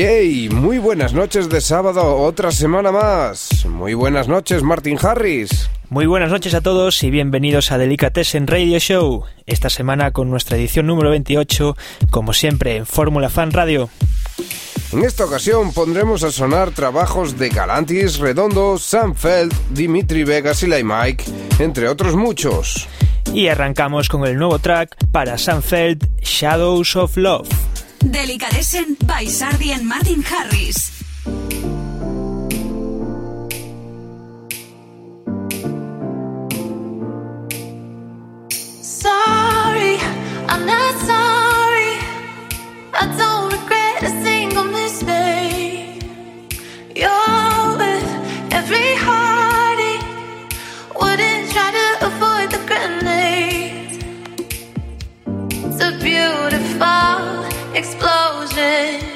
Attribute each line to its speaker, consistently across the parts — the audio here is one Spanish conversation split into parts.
Speaker 1: Yay, muy buenas noches de sábado, otra semana más. Muy buenas noches, Martin Harris.
Speaker 2: Muy buenas noches a todos y bienvenidos a Delicatessen Radio Show. Esta semana con nuestra edición número 28, como siempre en Fórmula Fan Radio.
Speaker 1: En esta ocasión pondremos a sonar trabajos de Galantis, Redondo, Sanfeld, Dimitri Vegas y Lai Mike, entre otros muchos.
Speaker 2: Y arrancamos con el nuevo track para Sanfeld, Shadows of Love.
Speaker 3: Delicatessen by Sardi and Martin Harris.
Speaker 4: changes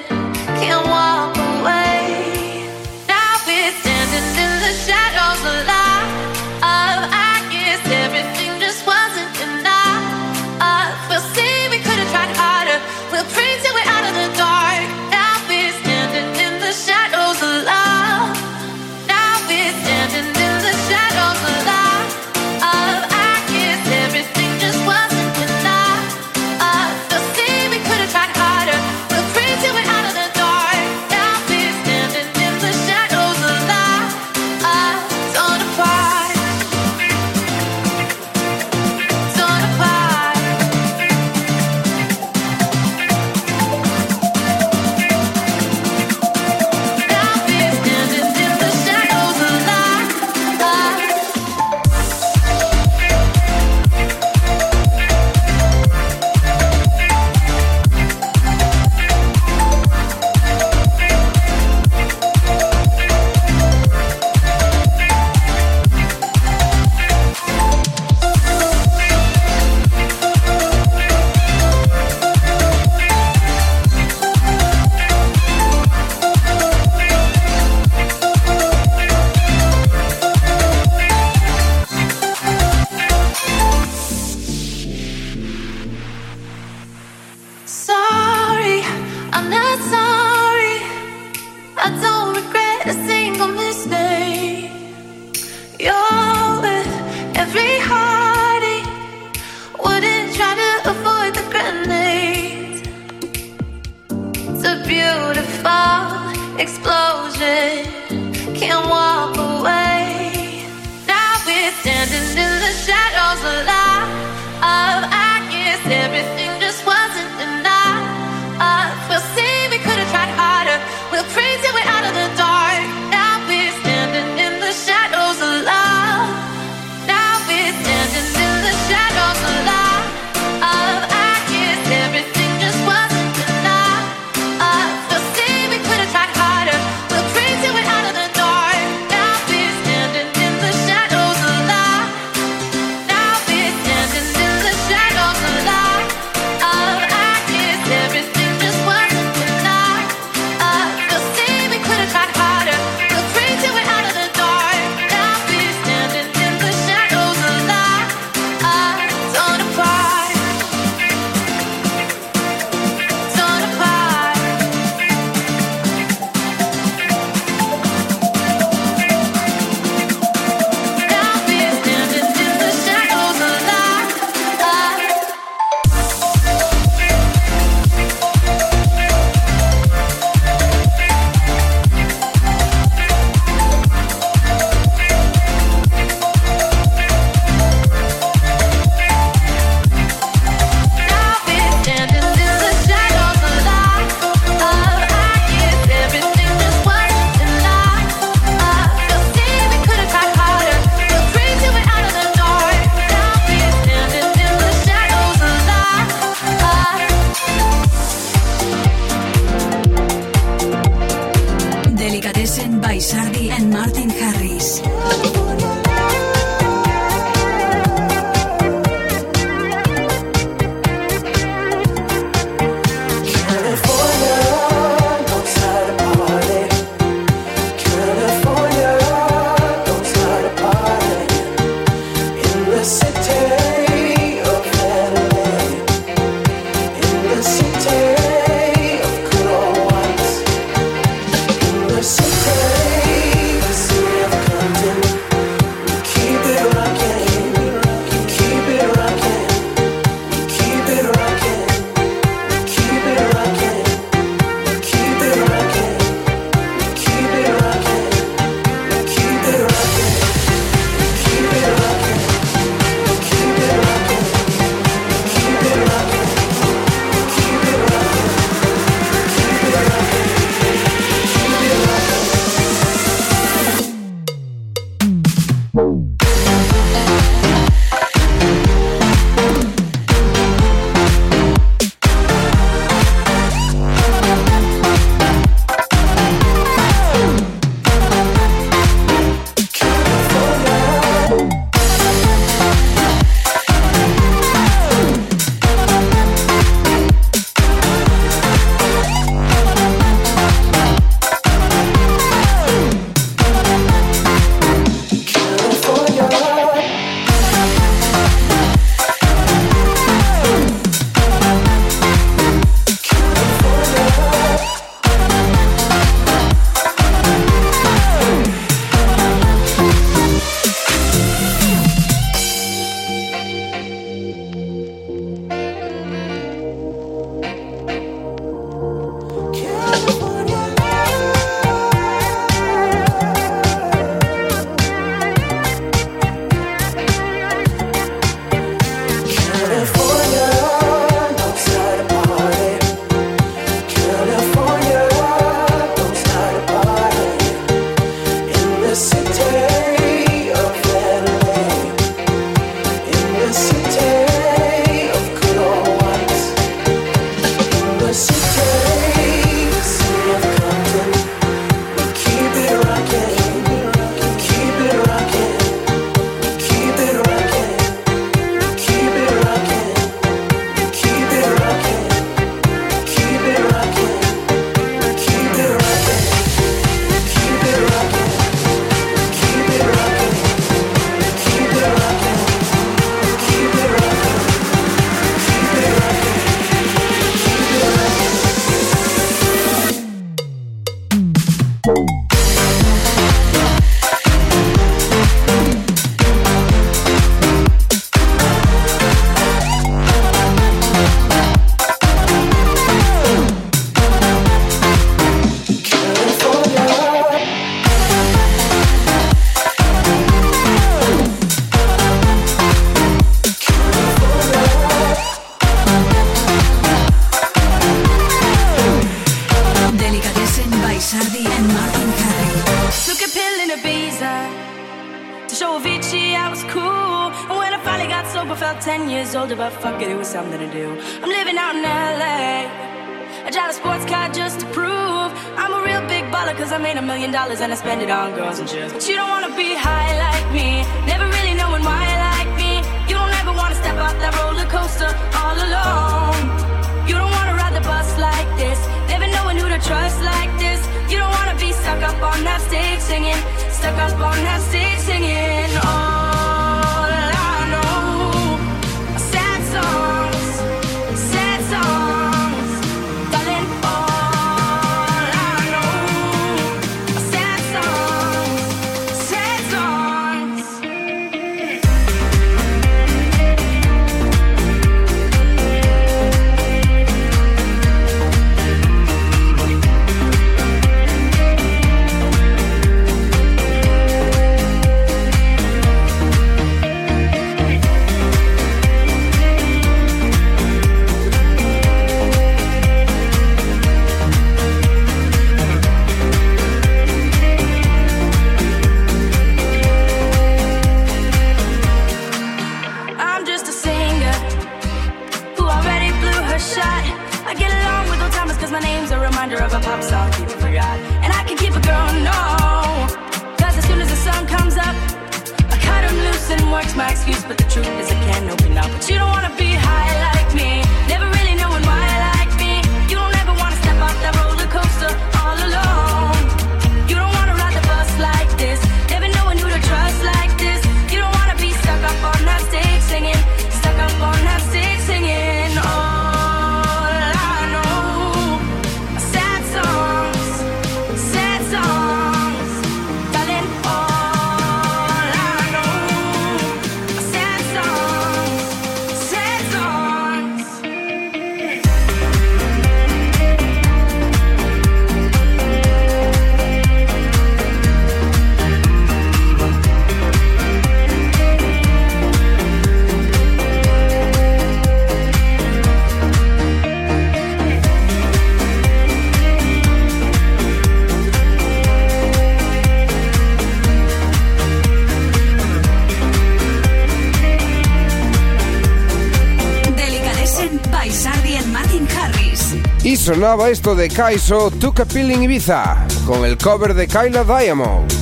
Speaker 1: sonaba esto de Kaiso Took a Pilling Ibiza con el cover de Kyla Diamond.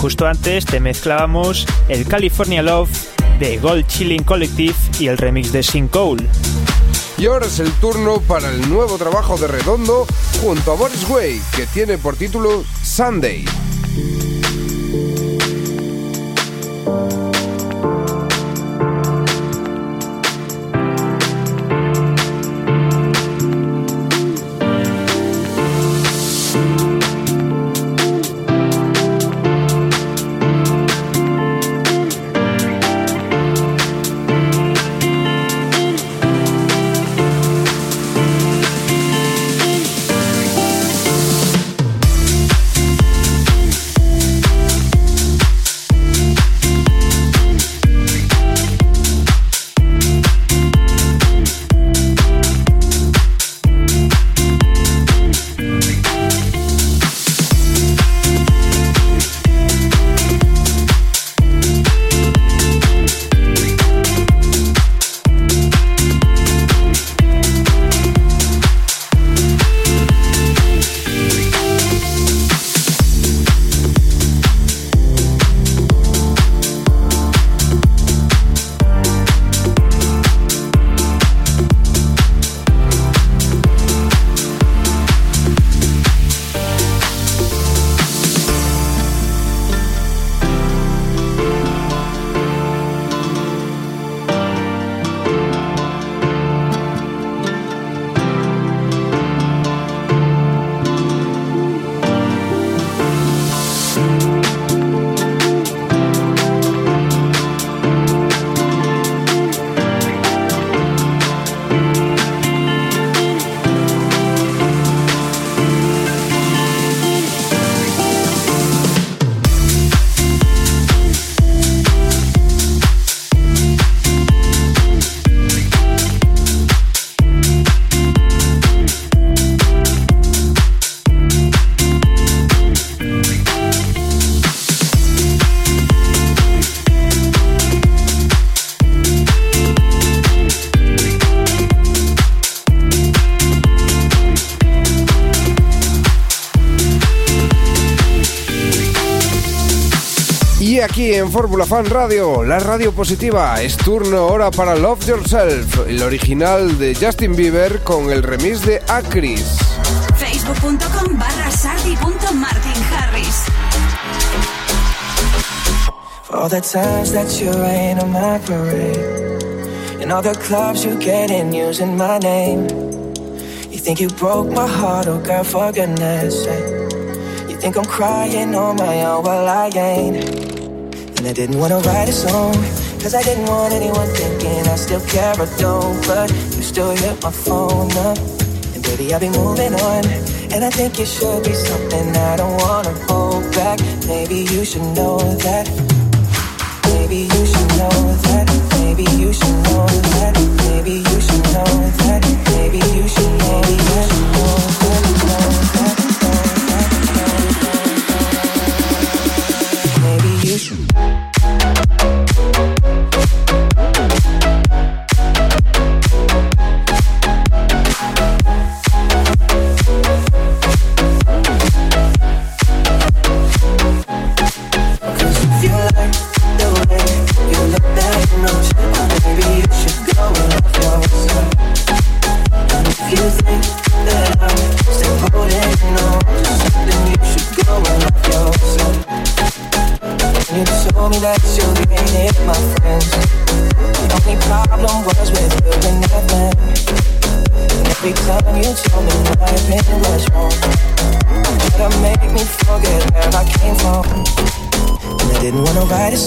Speaker 2: Justo antes te mezclábamos el California Love de Gold Chilling Collective y el remix de Sin Cole.
Speaker 1: Y ahora es el turno para el nuevo trabajo de Redondo junto a Boris Way, que tiene por título Sunday. Fórmula Fan Radio, la radio positiva, es turno ahora para Love Yourself, el original de Justin Bieber con el remix de Acris.
Speaker 3: Facebook.com barra sardi.martinharris.
Speaker 5: For all the times that you rain on my parade, and all the clubs you get in using my name. You think you broke my heart, oh girl, for goodness sake. You think I'm crying on my own, well I ain't. And I didn't wanna write a song, cause I didn't want anyone thinking I still care or don't. But you still hit my phone up, and baby, I'll be moving on. And I think it should be something I don't wanna hold back. Maybe you should know that. Maybe you should know that. Maybe you should know that. Maybe you should know that. Maybe you should know that. Know that. Know that.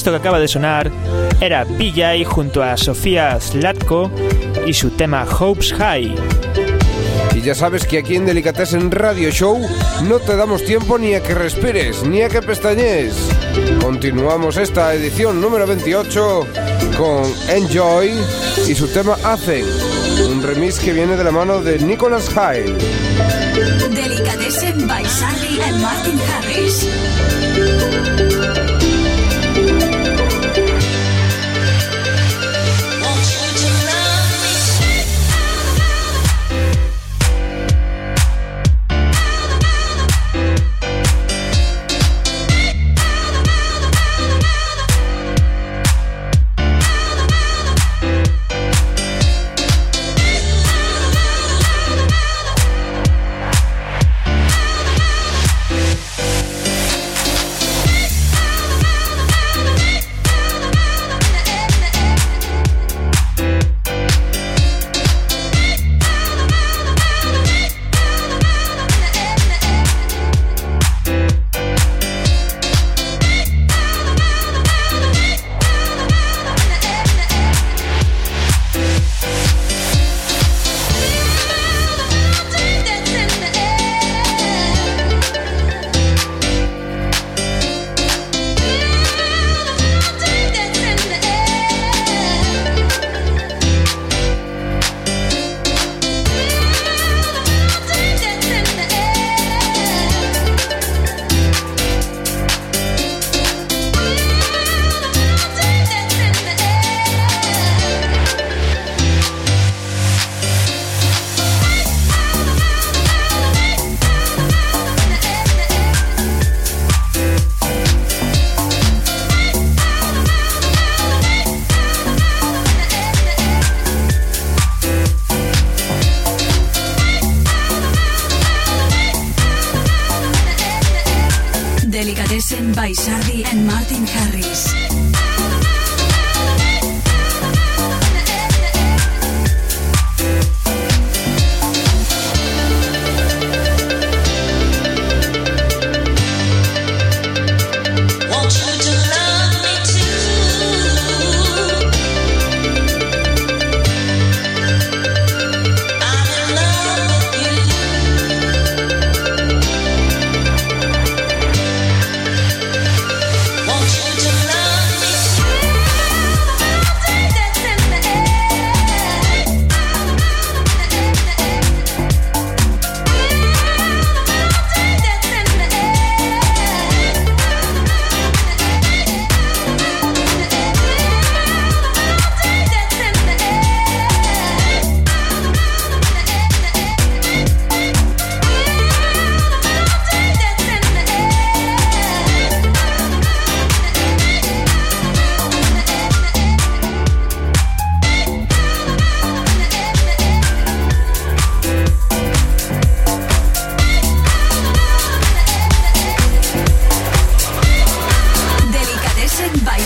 Speaker 2: Esto que acaba de sonar era PJ junto a Sofía Zlatko y su tema Hopes High.
Speaker 1: Y ya sabes que aquí en Delicatessen Radio Show no te damos tiempo ni a que respires, ni a que pestañees. Continuamos esta edición número 28 con Enjoy y su tema Hacen, un remix que viene de la mano de Nicholas Hyle.
Speaker 6: Delicatessen by Sardi and Martin Harris.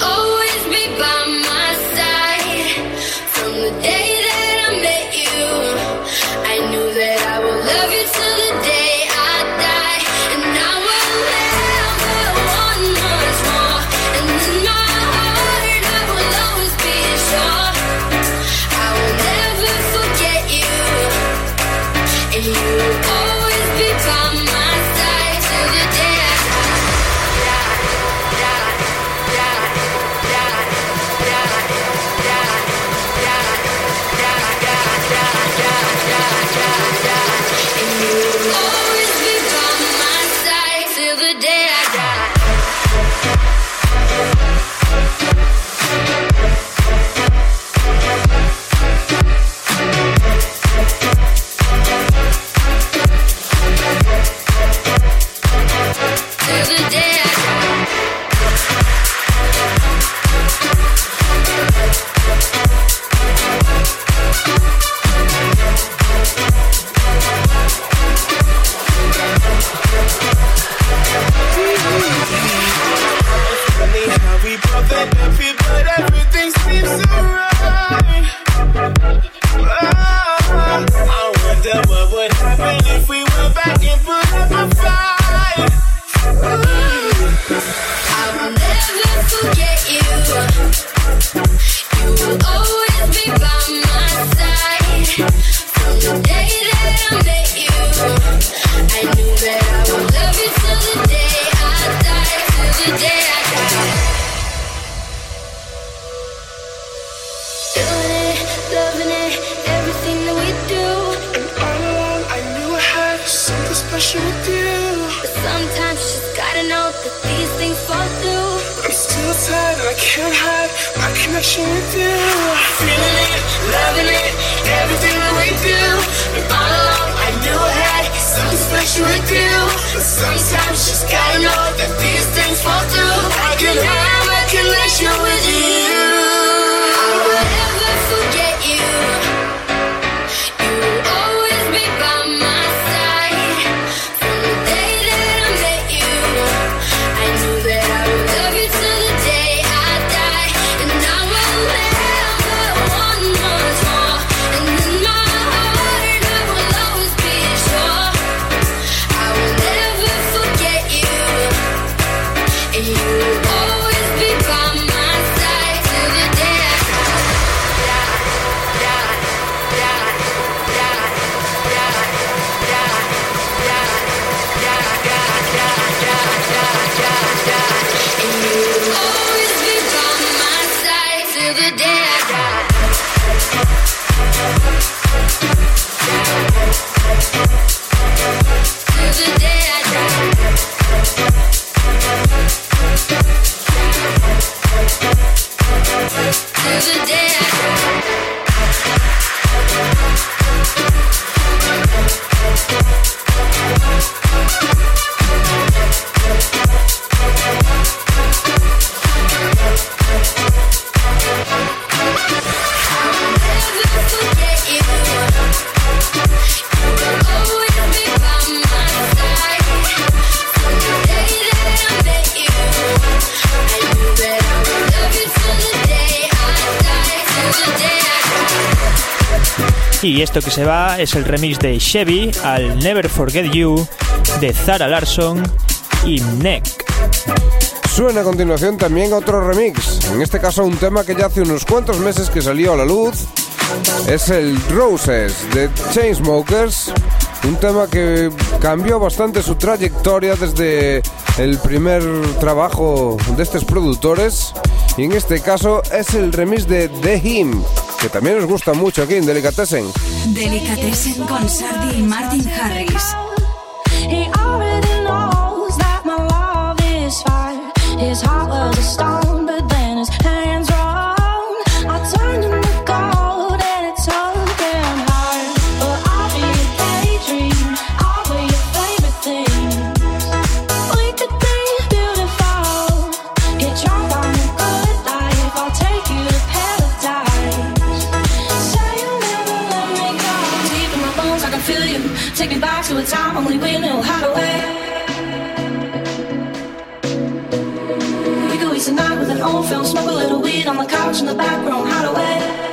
Speaker 7: Oh.
Speaker 2: Y esto que se va es el remix de Chevy al Never Forget You de Zara Larson y Neck.
Speaker 1: Suena a continuación también otro remix, en este caso un tema que ya hace unos cuantos meses que salió a la luz. Es el Roses de Chainsmokers, un tema que cambió bastante su trayectoria desde el primer trabajo de estos productores. Y en este caso es el remix de The Him, que también nos gusta mucho aquí en Delicatessen.
Speaker 3: Delicatessen con Sardi y Martin Harris.
Speaker 4: Couch in the back room, how to wait.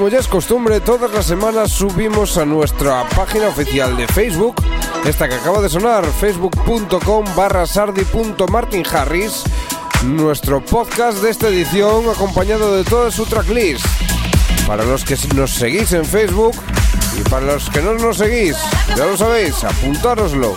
Speaker 1: Como ya es costumbre, todas las semanas subimos a nuestra página oficial de Facebook, esta que acaba de sonar, facebook.com barra sardi.martinharris, nuestro podcast de esta edición acompañado de toda su tracklist. Para los que nos seguís en Facebook y para los que no nos seguís, ya lo sabéis, apuntároslo.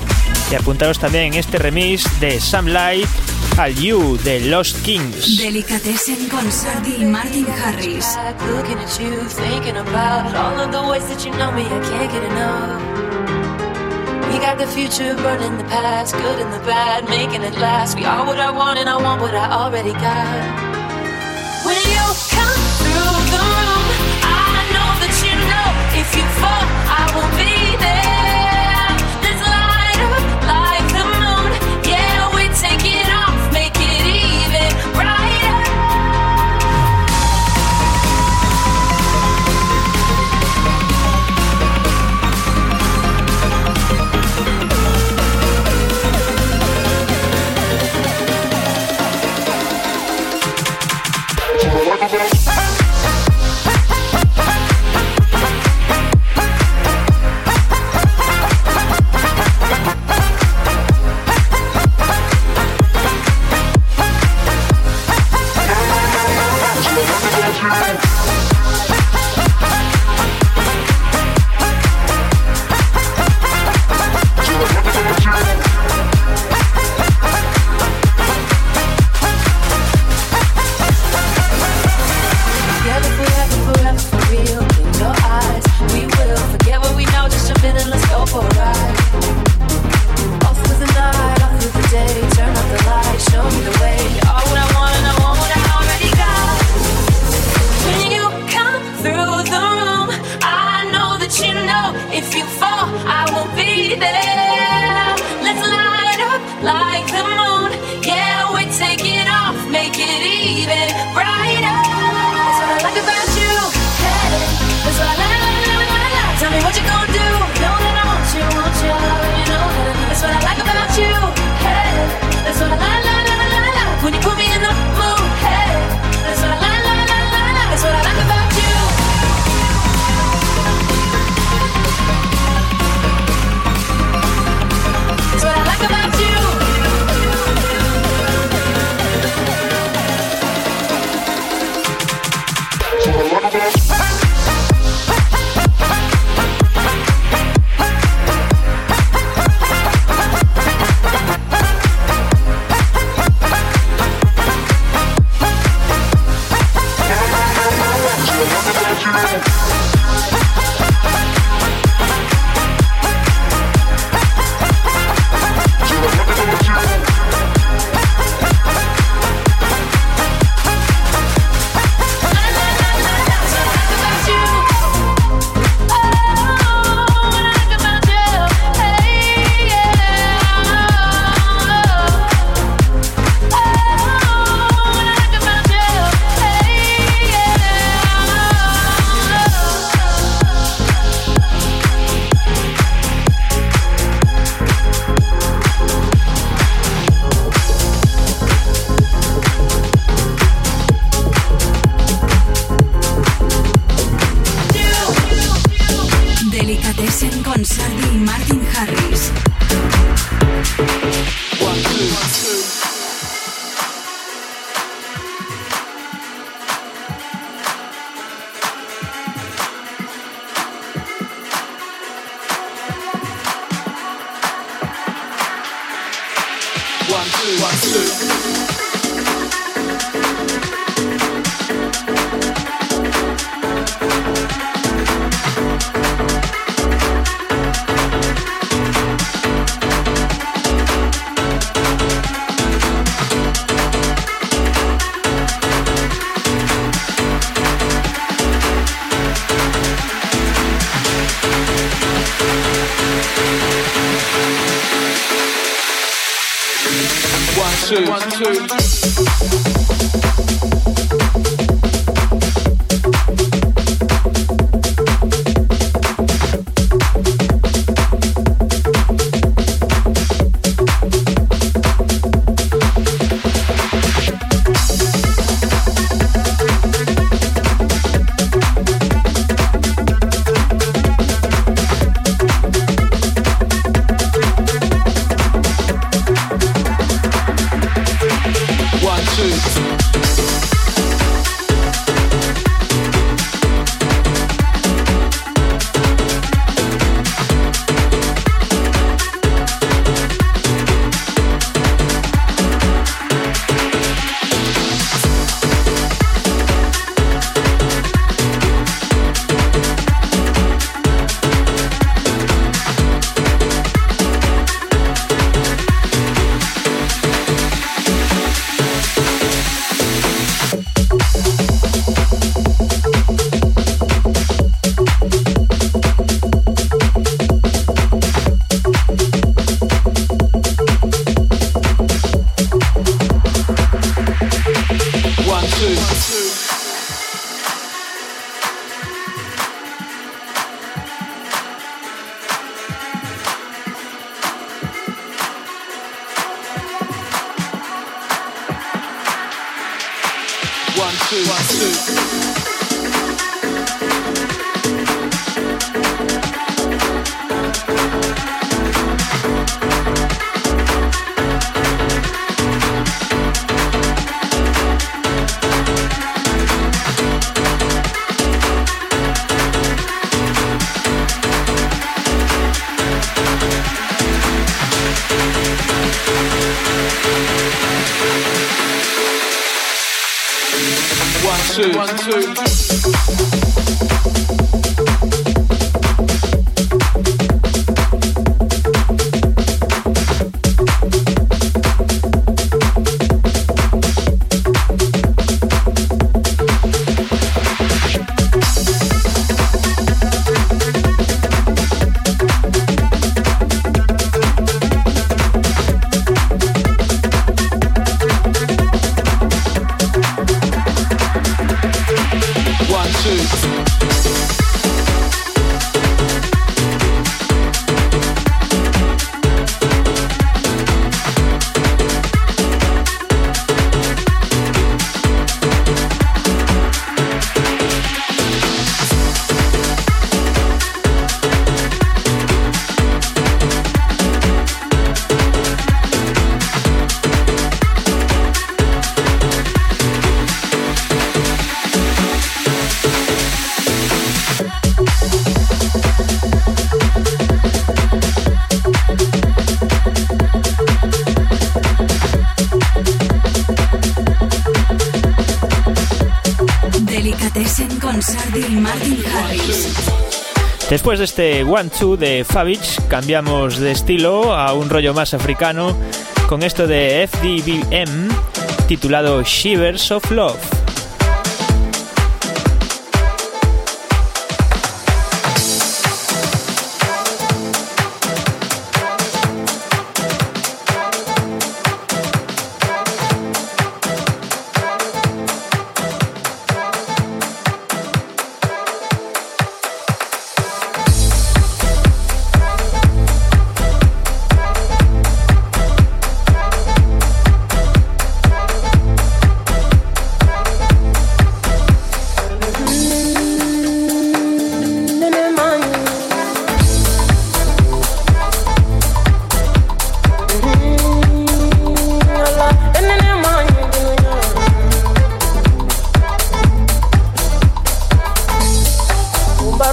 Speaker 2: Y apuntaros también este remix de Sam Light al You de Lost Kings.
Speaker 3: Delicatessen con Sardi y Martin Harris.
Speaker 4: looking at you, thinking about all of the ways that you know me. I can't get enough. We got the future burning the past, good and the bad, making it last. We are what I want, and I want what I already got. When you come through the room, I know that you know if you fall,
Speaker 2: este One Two de Fabich, cambiamos de estilo a un rollo más africano con esto de FDBM titulado Shivers of Love.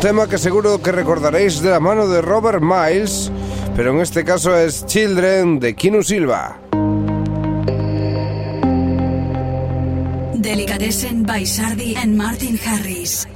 Speaker 1: tema que seguro que recordaréis de la mano de Robert Miles, pero en este caso es Children de Kinu Silva.
Speaker 6: Delicatessen by Sardi and Martin Harris.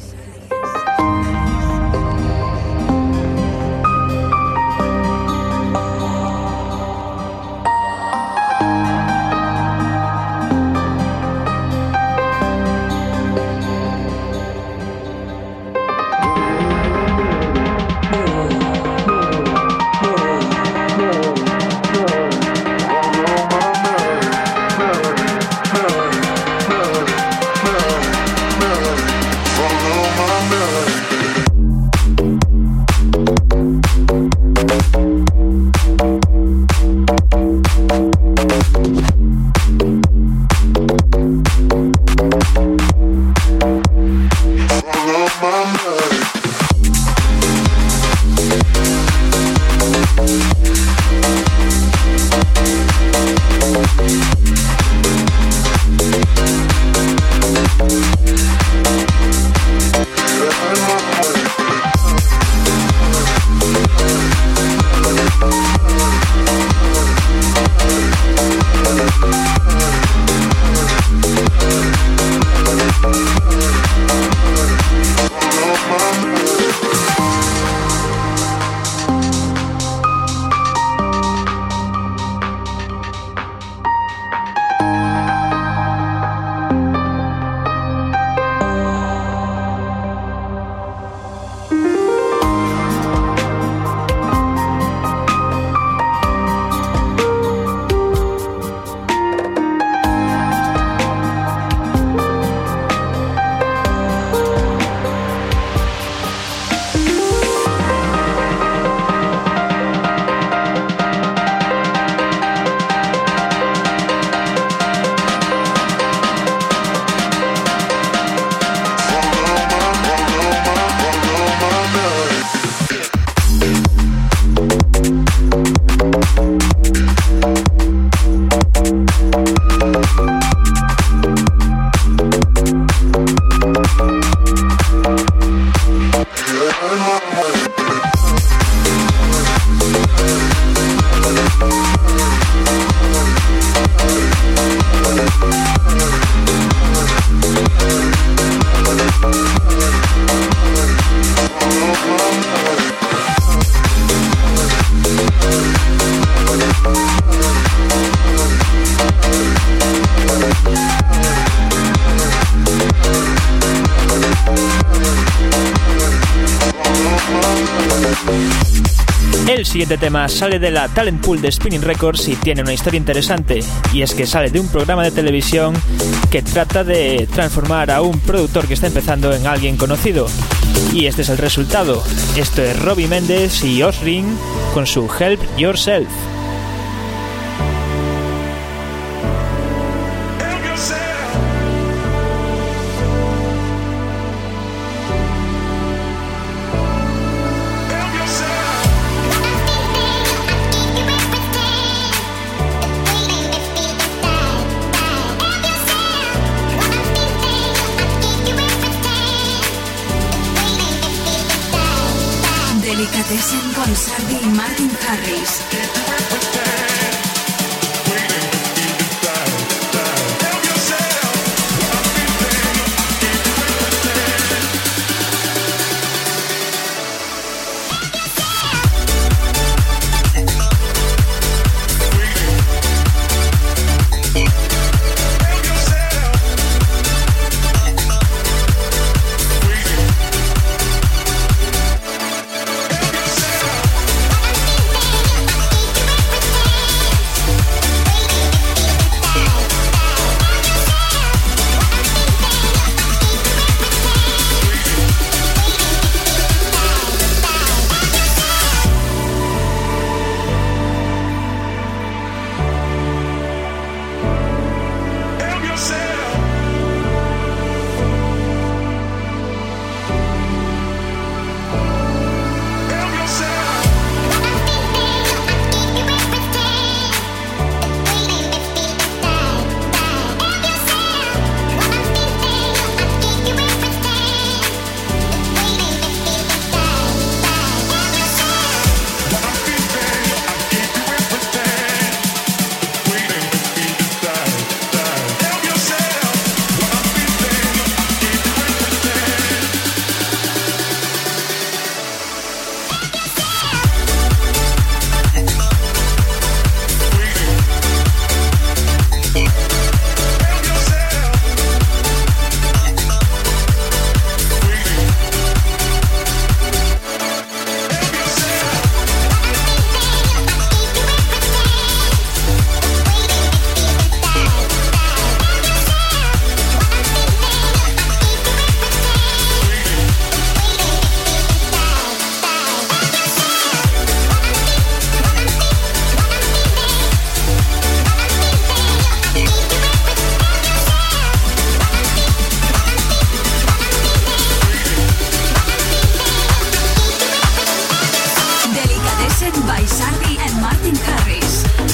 Speaker 8: Siguiente tema sale de la talent pool de Spinning Records y tiene una historia interesante, y es que sale de un programa de televisión que trata de transformar a un productor que está empezando en alguien conocido. Y este es el resultado. Esto es Robbie Méndez y Osring con su Help Yourself.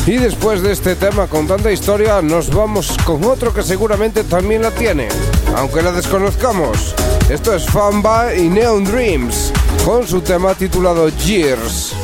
Speaker 1: Y
Speaker 9: después de este tema con tanta historia, nos vamos con otro que seguramente también la tiene, aunque la desconozcamos. Esto es Famba y Neon Dreams, con su tema titulado Years.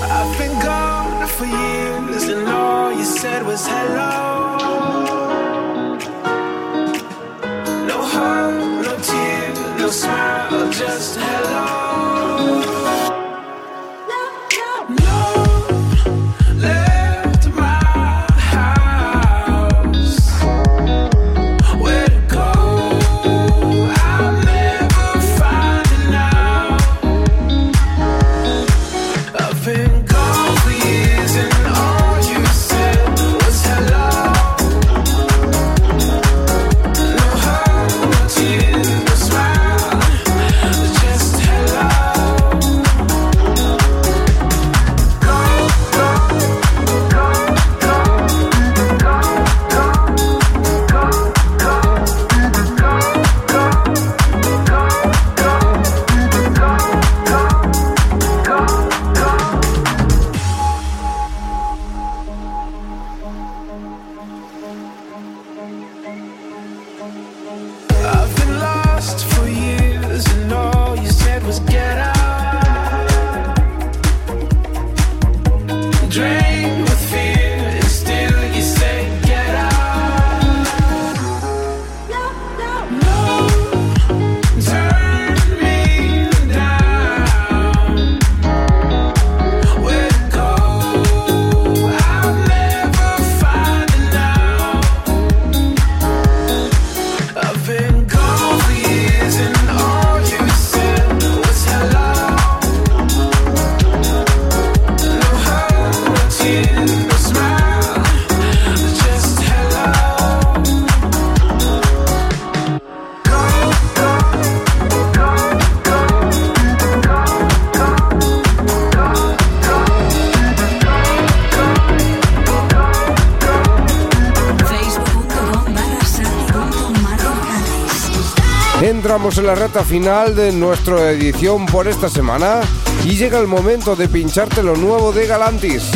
Speaker 1: Entramos en la reta final de nuestra edición por esta semana y llega el momento de pincharte lo nuevo de Galantis.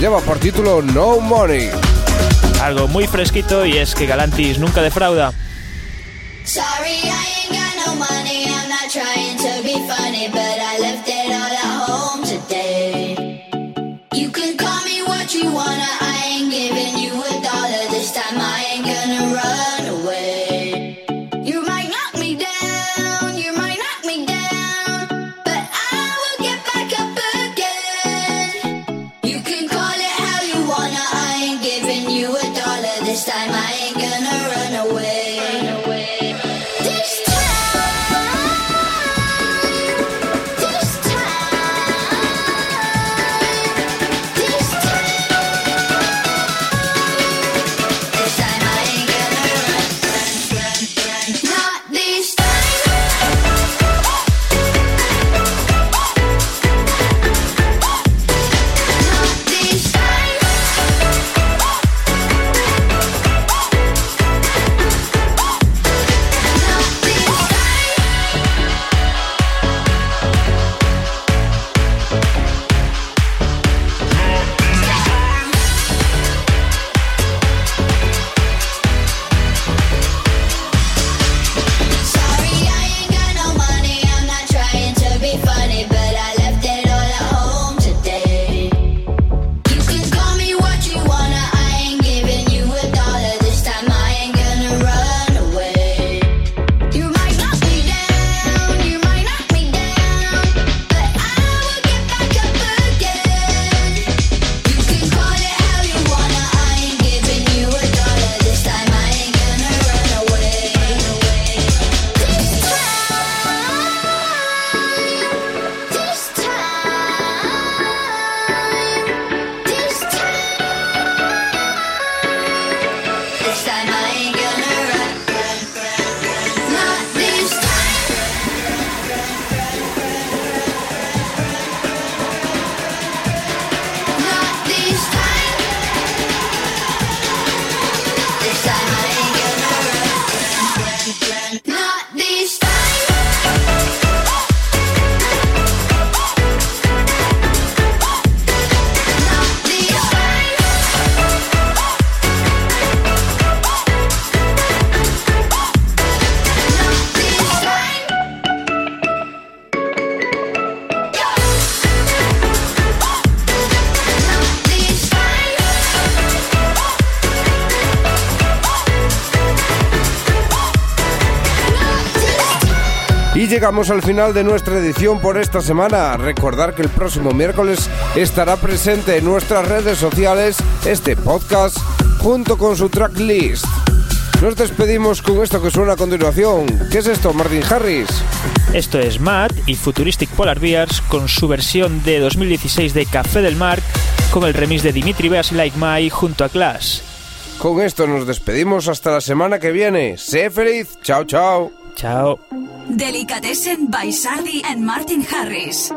Speaker 1: Lleva por título No Money.
Speaker 2: Algo muy fresquito y es que Galantis nunca defrauda.
Speaker 7: Sorry, I ain't got no money. I'm not trying to be funny, but I left
Speaker 1: llegamos al final de nuestra edición por esta semana. Recordar que el próximo miércoles estará presente en nuestras redes sociales este podcast junto con su tracklist. Nos despedimos con esto que suena a continuación. ¿Qué es esto, Martin Harris?
Speaker 2: Esto es Matt y Futuristic Polar Bears con su versión de 2016 de Café del Mar con el remix de Dimitri Vegas y Like My junto a Clash.
Speaker 1: Con esto nos despedimos hasta la semana que viene. Sé feliz. Chao, chao.
Speaker 2: Chao.
Speaker 3: Delicatessen by Sardi and Martin Harris.